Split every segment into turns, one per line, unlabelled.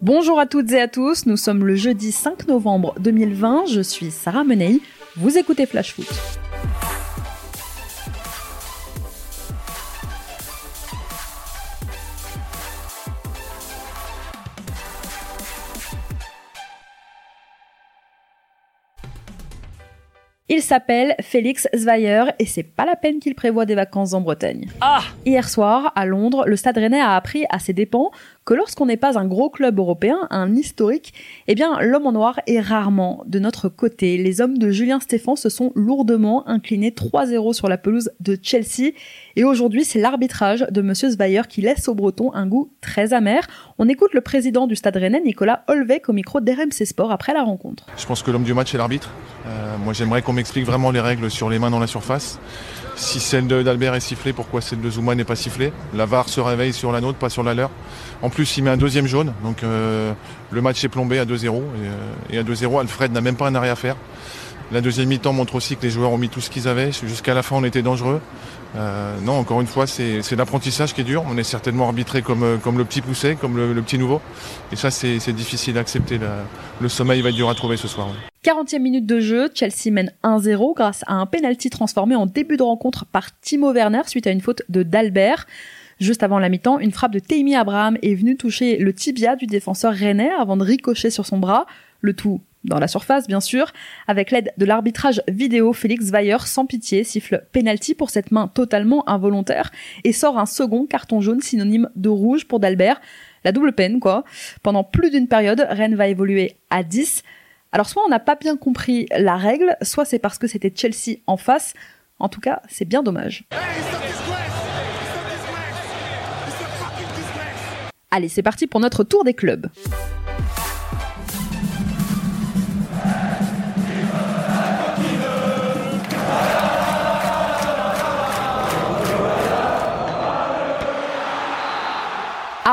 Bonjour à toutes et à tous, nous sommes le jeudi 5 novembre 2020, je suis Sarah Menei, vous écoutez Flash Foot. Il s'appelle Félix Zweyer et c'est pas la peine qu'il prévoit des vacances en Bretagne.
Ah
Hier soir, à Londres, le Stade Rennais a appris à ses dépens que lorsqu'on n'est pas un gros club européen, un historique, eh bien l'homme en noir est rarement de notre côté. Les hommes de Julien Stéphan se sont lourdement inclinés 3-0 sur la pelouse de Chelsea et aujourd'hui c'est l'arbitrage de monsieur Zweyer qui laisse aux Bretons un goût très amer. On écoute le président du Stade Rennais, Nicolas Holvec, au micro d'RMC Sport après la rencontre.
Je pense que l'homme du match est l'arbitre. Euh, moi j'aimerais qu'on m'explique vraiment les règles sur les mains dans la surface. Si celle d'Albert est sifflée, pourquoi celle de Zouma n'est pas sifflée? La VAR se réveille sur la nôtre, pas sur la leur. En plus, il met un deuxième jaune, donc euh, le match est plombé à 2-0. Et, euh, et, à 2-0, Alfred n'a même pas un arrêt à faire. La deuxième mi-temps montre aussi que les joueurs ont mis tout ce qu'ils avaient. Jusqu'à la fin, on était dangereux. Euh, non, encore une fois, c'est l'apprentissage qui est dur. On est certainement arbitré comme, comme le petit poussé, comme le, petit nouveau. Et ça, c'est difficile à accepter. Le, sommeil va être dur à trouver ce soir.
40e minute de jeu, Chelsea mène 1-0 grâce à un penalty transformé en début de rencontre par Timo Werner suite à une faute de Dalbert. Juste avant la mi-temps, une frappe de Tammy Abraham est venue toucher le tibia du défenseur rennais avant de ricocher sur son bras. Le tout dans la surface bien sûr. Avec l'aide de l'arbitrage vidéo, Félix Weyer, sans pitié, siffle penalty pour cette main totalement involontaire et sort un second carton jaune synonyme de rouge pour Dalbert. La double peine, quoi. Pendant plus d'une période, Rennes va évoluer à 10. Alors soit on n'a pas bien compris la règle, soit c'est parce que c'était Chelsea en face. En tout cas, c'est bien dommage. Allez, c'est parti pour notre tour des clubs.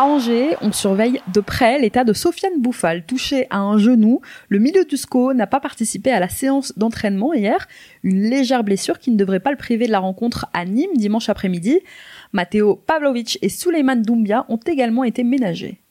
On surveille de près l'état de Sofiane Bouffal, touché à un genou. Le milieu du SCO n'a pas participé à la séance d'entraînement hier, une légère blessure qui ne devrait pas le priver de la rencontre à Nîmes dimanche après-midi. Matteo Pavlovic et Souleymane Doumbia ont également été ménagés.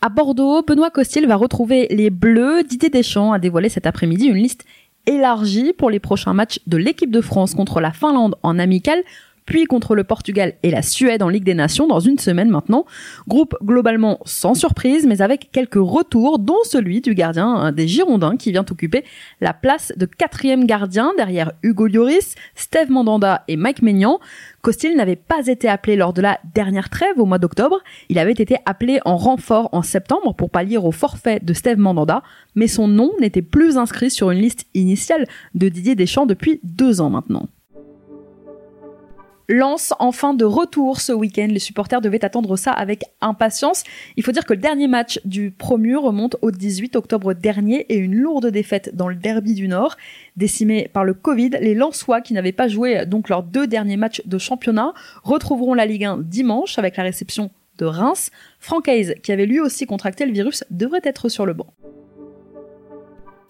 À Bordeaux, Benoît Costil va retrouver les Bleus. Didier Deschamps a dévoilé cet après-midi une liste élargie pour les prochains matchs de l'équipe de France contre la Finlande en amical puis contre le Portugal et la Suède en Ligue des Nations dans une semaine maintenant. Groupe globalement sans surprise, mais avec quelques retours, dont celui du gardien des Girondins qui vient occuper la place de quatrième gardien derrière Hugo Lloris, Steve Mandanda et Mike Maignan. Costil n'avait pas été appelé lors de la dernière trêve au mois d'octobre. Il avait été appelé en renfort en septembre pour pallier au forfait de Steve Mandanda, mais son nom n'était plus inscrit sur une liste initiale de Didier Deschamps depuis deux ans maintenant. Lance enfin de retour ce week-end. Les supporters devaient attendre ça avec impatience. Il faut dire que le dernier match du promu remonte au 18 octobre dernier et une lourde défaite dans le derby du Nord. Décimés par le Covid, les Lensois, qui n'avaient pas joué donc leurs deux derniers matchs de championnat, retrouveront la Ligue 1 dimanche avec la réception de Reims. Franck Hayes, qui avait lui aussi contracté le virus, devrait être sur le banc.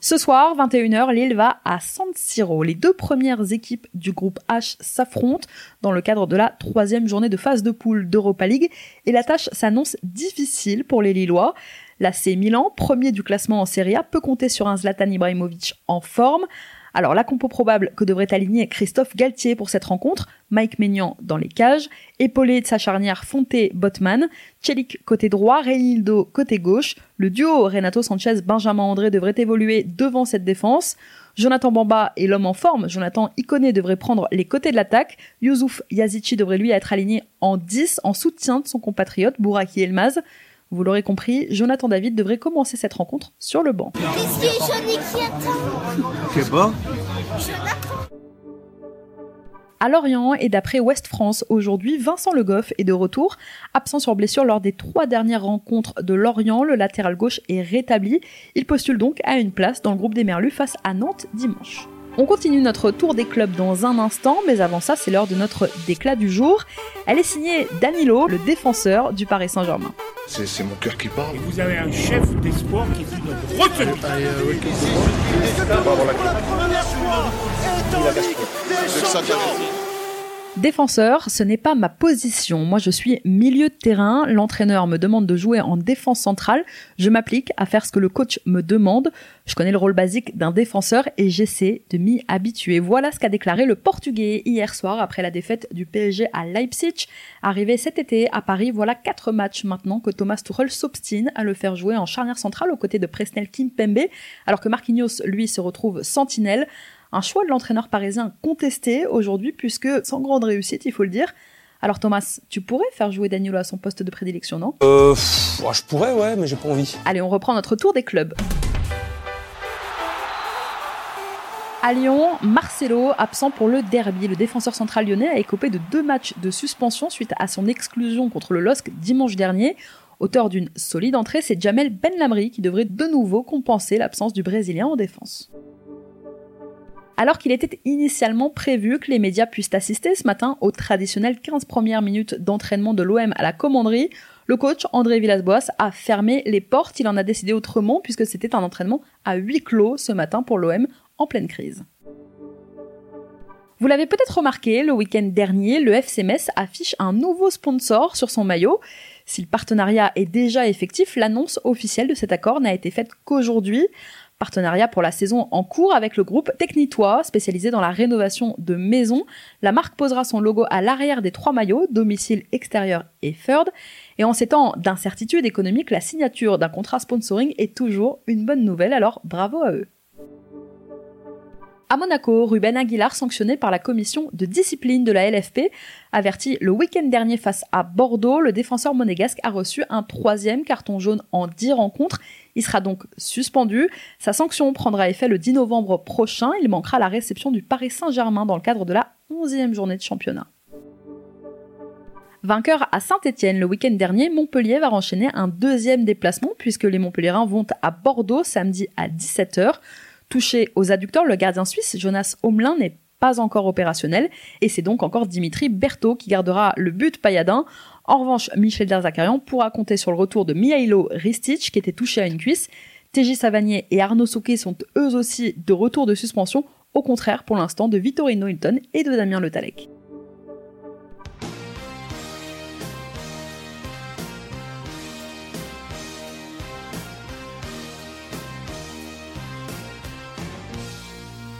Ce soir, 21h, Lille va à San Siro. Les deux premières équipes du groupe H s'affrontent dans le cadre de la troisième journée de phase de poule d'Europa League et la tâche s'annonce difficile pour les Lillois. L'AC Milan, premier du classement en Serie A, peut compter sur un Zlatan Ibrahimovic en forme. Alors la compo probable que devrait aligner Christophe Galtier pour cette rencontre, Mike Maignan dans les cages, épaulé de sa charnière Fonté-Botman, Chelik côté droit, Reynildo côté gauche, le duo Renato Sanchez-Benjamin André devrait évoluer devant cette défense, Jonathan Bamba est l'homme en forme, Jonathan Iconé devrait prendre les côtés de l'attaque, Youssouf Yazici devrait lui être aligné en 10 en soutien de son compatriote Bouraki Elmaz, vous l'aurez compris, Jonathan David devrait commencer cette rencontre sur le banc. À Lorient et d'après Ouest France aujourd'hui, Vincent Le Goff est de retour. Absent sur blessure lors des trois dernières rencontres de Lorient, le latéral gauche est rétabli. Il postule donc à une place dans le groupe des Merlus face à Nantes dimanche. On continue notre tour des clubs dans un instant, mais avant ça, c'est l'heure de notre déclat du jour. Elle est signée Danilo, le défenseur du Paris Saint-Germain.
C'est mon cœur qui parle.
Et vous avez un chef d'espoir qui dit notre retenue.
Ah,
la première fois
Défenseur, ce n'est pas ma position. Moi, je suis milieu de terrain. L'entraîneur me demande de jouer en défense centrale. Je m'applique à faire ce que le coach me demande. Je connais le rôle basique d'un défenseur et j'essaie de m'y habituer. Voilà ce qu'a déclaré le Portugais hier soir après la défaite du PSG à Leipzig. Arrivé cet été à Paris, voilà quatre matchs maintenant que Thomas Tuchel s'obstine à le faire jouer en charnière centrale aux côtés de Presnel Kimpembe, alors que Marquinhos, lui, se retrouve sentinelle. Un choix de l'entraîneur parisien contesté aujourd'hui puisque sans grande réussite, il faut le dire. Alors Thomas, tu pourrais faire jouer Danilo à son poste de prédilection, non?
Euh, pff, je pourrais, ouais, mais j'ai pas envie.
Allez, on reprend notre tour des clubs. À Lyon, Marcelo, absent pour le derby. Le défenseur central lyonnais a écopé de deux matchs de suspension suite à son exclusion contre le LOSC dimanche dernier. Auteur d'une solide entrée, c'est Jamel Benlamri qui devrait de nouveau compenser l'absence du Brésilien en défense. Alors qu'il était initialement prévu que les médias puissent assister ce matin aux traditionnelles 15 premières minutes d'entraînement de l'OM à la commanderie, le coach André Villas-Boas a fermé les portes. Il en a décidé autrement puisque c'était un entraînement à huis clos ce matin pour l'OM en pleine crise. Vous l'avez peut-être remarqué, le week-end dernier, le FC Metz affiche un nouveau sponsor sur son maillot. Si le partenariat est déjà effectif, l'annonce officielle de cet accord n'a été faite qu'aujourd'hui. Partenariat pour la saison en cours avec le groupe Technitois, spécialisé dans la rénovation de maisons. La marque posera son logo à l'arrière des trois maillots, domicile, extérieur et third. Et en ces temps d'incertitude économique, la signature d'un contrat sponsoring est toujours une bonne nouvelle, alors bravo à eux. À Monaco, Ruben Aguilar, sanctionné par la commission de discipline de la LFP, averti le week-end dernier face à Bordeaux, le défenseur monégasque a reçu un troisième carton jaune en 10 rencontres. Il sera donc suspendu. Sa sanction prendra effet le 10 novembre prochain. Il manquera la réception du Paris Saint-Germain dans le cadre de la 11e journée de championnat. Vainqueur à Saint-Etienne le week-end dernier, Montpellier va enchaîner un deuxième déplacement puisque les Montpelliérains vont à Bordeaux samedi à 17h. Touché aux adducteurs, le gardien suisse Jonas Homelin n'est pas encore opérationnel et c'est donc encore Dimitri Berthaud qui gardera le but payadin. En revanche, Michel Derzakarian pourra compter sur le retour de Mihailo Ristic qui était touché à une cuisse. TJ Savanier et Arnaud Souquet sont eux aussi de retour de suspension, au contraire pour l'instant de Vittorino Hilton et de Damien Le Talec.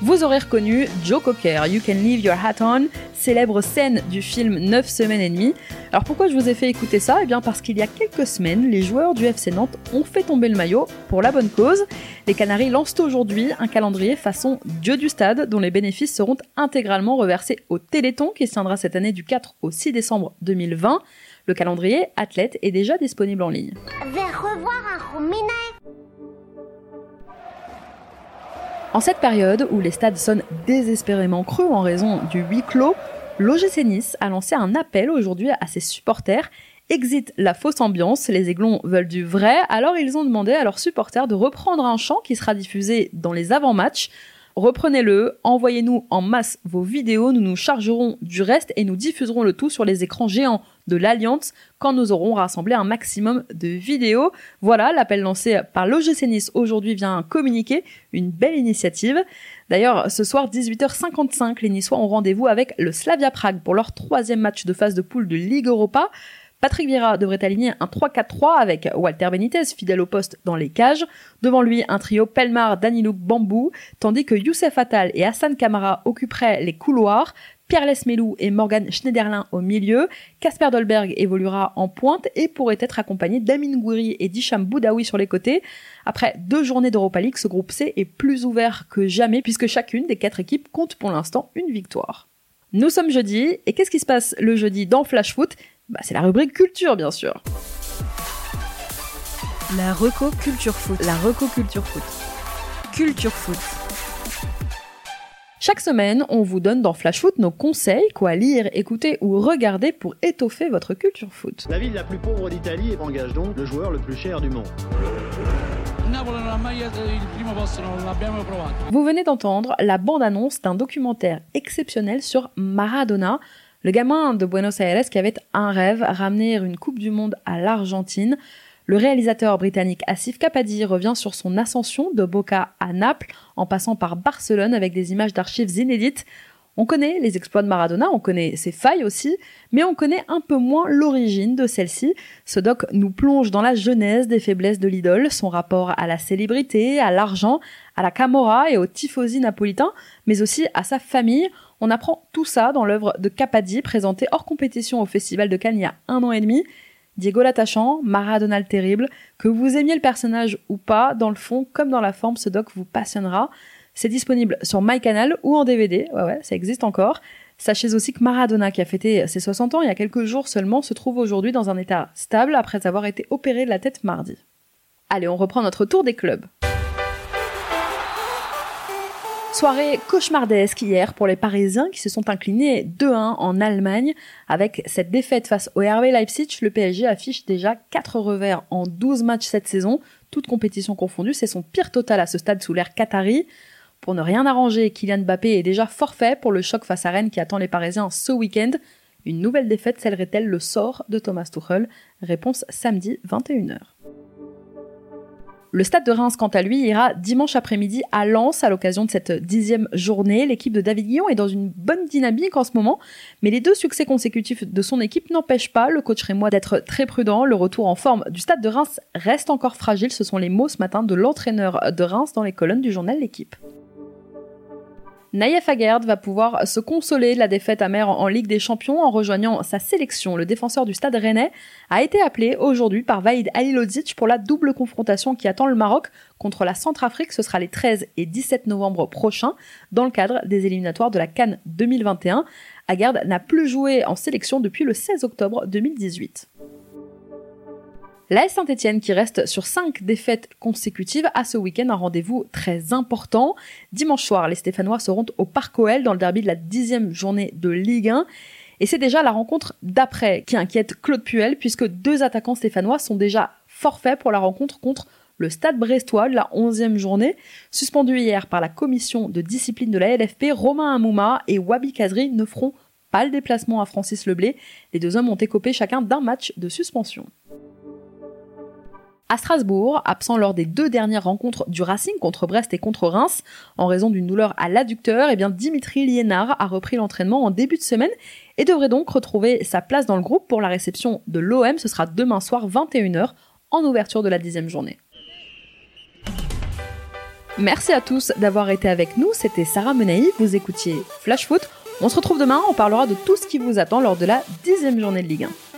Vous aurez reconnu Joe Cocker, You Can Leave Your Hat On, célèbre scène du film 9 semaines et demie. Alors pourquoi je vous ai fait écouter ça? Eh bien parce qu'il y a quelques semaines, les joueurs du FC Nantes ont fait tomber le maillot pour la bonne cause. Les Canaries lancent aujourd'hui un calendrier façon Dieu du stade dont les bénéfices seront intégralement reversés au Téléthon qui se tiendra cette année du 4 au 6 décembre 2020. Le calendrier athlète est déjà disponible en ligne. En cette période où les stades sonnent désespérément creux en raison du huis clos, l'OGC Nice a lancé un appel aujourd'hui à ses supporters. Exit la fausse ambiance, les aiglons veulent du vrai, alors ils ont demandé à leurs supporters de reprendre un chant qui sera diffusé dans les avant-matchs. Reprenez-le, envoyez-nous en masse vos vidéos, nous nous chargerons du reste et nous diffuserons le tout sur les écrans géants de l'Alliance quand nous aurons rassemblé un maximum de vidéos. Voilà, l'appel lancé par l'OGC Nice aujourd'hui vient communiquer une belle initiative. D'ailleurs, ce soir 18h55, les Niçois ont rendez-vous avec le Slavia Prague pour leur troisième match de phase de poule de Ligue Europa. Patrick Vieira devrait aligner un 3-4-3 avec Walter Benitez, fidèle au poste dans les cages. Devant lui, un trio Pelmar, Danilouk, Bambou, tandis que Youssef Attal et Hassan Kamara occuperaient les couloirs. Pierre Lesmelou et Morgan Schneiderlin au milieu. Casper Dolberg évoluera en pointe et pourrait être accompagné d'Amin Gouiri et d'Hicham Boudaoui sur les côtés. Après deux journées d'Europa League, ce groupe C est plus ouvert que jamais puisque chacune des quatre équipes compte pour l'instant une victoire. Nous sommes jeudi, et qu'est-ce qui se passe le jeudi dans Flash Foot? Bah, C'est la rubrique culture, bien sûr.
La Reco Culture Foot.
La Reco Culture Foot.
Culture Foot.
Chaque semaine, on vous donne dans Flash Foot nos conseils, quoi lire, écouter ou regarder pour étoffer votre culture foot.
La ville la plus pauvre d'Italie engage donc le joueur le plus cher du monde.
Vous venez d'entendre la bande-annonce d'un documentaire exceptionnel sur Maradona, le gamin de Buenos Aires qui avait un rêve, ramener une Coupe du Monde à l'Argentine. Le réalisateur britannique Asif Kapadi revient sur son ascension de Boca à Naples en passant par Barcelone avec des images d'archives inédites. On connaît les exploits de Maradona, on connaît ses failles aussi, mais on connaît un peu moins l'origine de celle-ci. Ce doc nous plonge dans la genèse des faiblesses de l'idole, son rapport à la célébrité, à l'argent, à la camorra et au tifosi napolitain, mais aussi à sa famille. On apprend tout ça dans l'œuvre de Capadi, présentée hors compétition au Festival de Cannes il y a un an et demi. Diego l'attachant, Maradona le terrible, que vous aimiez le personnage ou pas, dans le fond comme dans la forme, ce doc vous passionnera. C'est disponible sur MyCanal ou en DVD, ouais ouais, ça existe encore. Sachez aussi que Maradona, qui a fêté ses 60 ans il y a quelques jours seulement, se trouve aujourd'hui dans un état stable après avoir été opéré de la tête mardi. Allez, on reprend notre tour des clubs. Soirée cauchemardesque hier pour les Parisiens qui se sont inclinés 2-1 en Allemagne. Avec cette défaite face au RB Leipzig, le PSG affiche déjà 4 revers en 12 matchs cette saison, toutes compétitions confondues. C'est son pire total à ce stade sous l'ère Qatari. Pour ne rien arranger, Kylian Mbappé est déjà forfait pour le choc face à Rennes qui attend les Parisiens ce week-end. Une nouvelle défaite scellerait-elle le sort de Thomas Tuchel? Réponse samedi 21h. Le stade de Reims, quant à lui, ira dimanche après-midi à Lens à l'occasion de cette dixième journée. L'équipe de David Guillon est dans une bonne dynamique en ce moment, mais les deux succès consécutifs de son équipe n'empêchent pas le coach Rémois d'être très prudent. Le retour en forme du stade de Reims reste encore fragile. Ce sont les mots ce matin de l'entraîneur de Reims dans les colonnes du journal L'équipe. Naïef Aguerd va pouvoir se consoler de la défaite amère en Ligue des Champions en rejoignant sa sélection. Le défenseur du stade rennais a été appelé aujourd'hui par Vaïd Alilodzic pour la double confrontation qui attend le Maroc contre la Centrafrique. Ce sera les 13 et 17 novembre prochains dans le cadre des éliminatoires de la Cannes 2021. Aguerd n'a plus joué en sélection depuis le 16 octobre 2018. La Saint-Etienne qui reste sur 5 défaites consécutives a ce week-end un rendez-vous très important. Dimanche soir, les Stéphanois seront au Parc OL dans le derby de la dixième journée de Ligue 1. Et c'est déjà la rencontre d'après qui inquiète Claude Puel puisque deux attaquants stéphanois sont déjà forfaits pour la rencontre contre le Stade Brestois de la 11e journée. Suspendu hier par la commission de discipline de la LFP, Romain Amouma et Wabi Kazri ne feront pas le déplacement à Francis Leblé. Les deux hommes ont écopé chacun d'un match de suspension. À Strasbourg, absent lors des deux dernières rencontres du Racing contre Brest et contre Reims, en raison d'une douleur à l'adducteur, eh bien Dimitri Liénard a repris l'entraînement en début de semaine et devrait donc retrouver sa place dans le groupe pour la réception de l'OM. Ce sera demain soir 21h en ouverture de la dixième journée. Merci à tous d'avoir été avec nous. C'était Sarah Menei. Vous écoutiez Flash Foot. On se retrouve demain. On parlera de tout ce qui vous attend lors de la dixième journée de Ligue 1.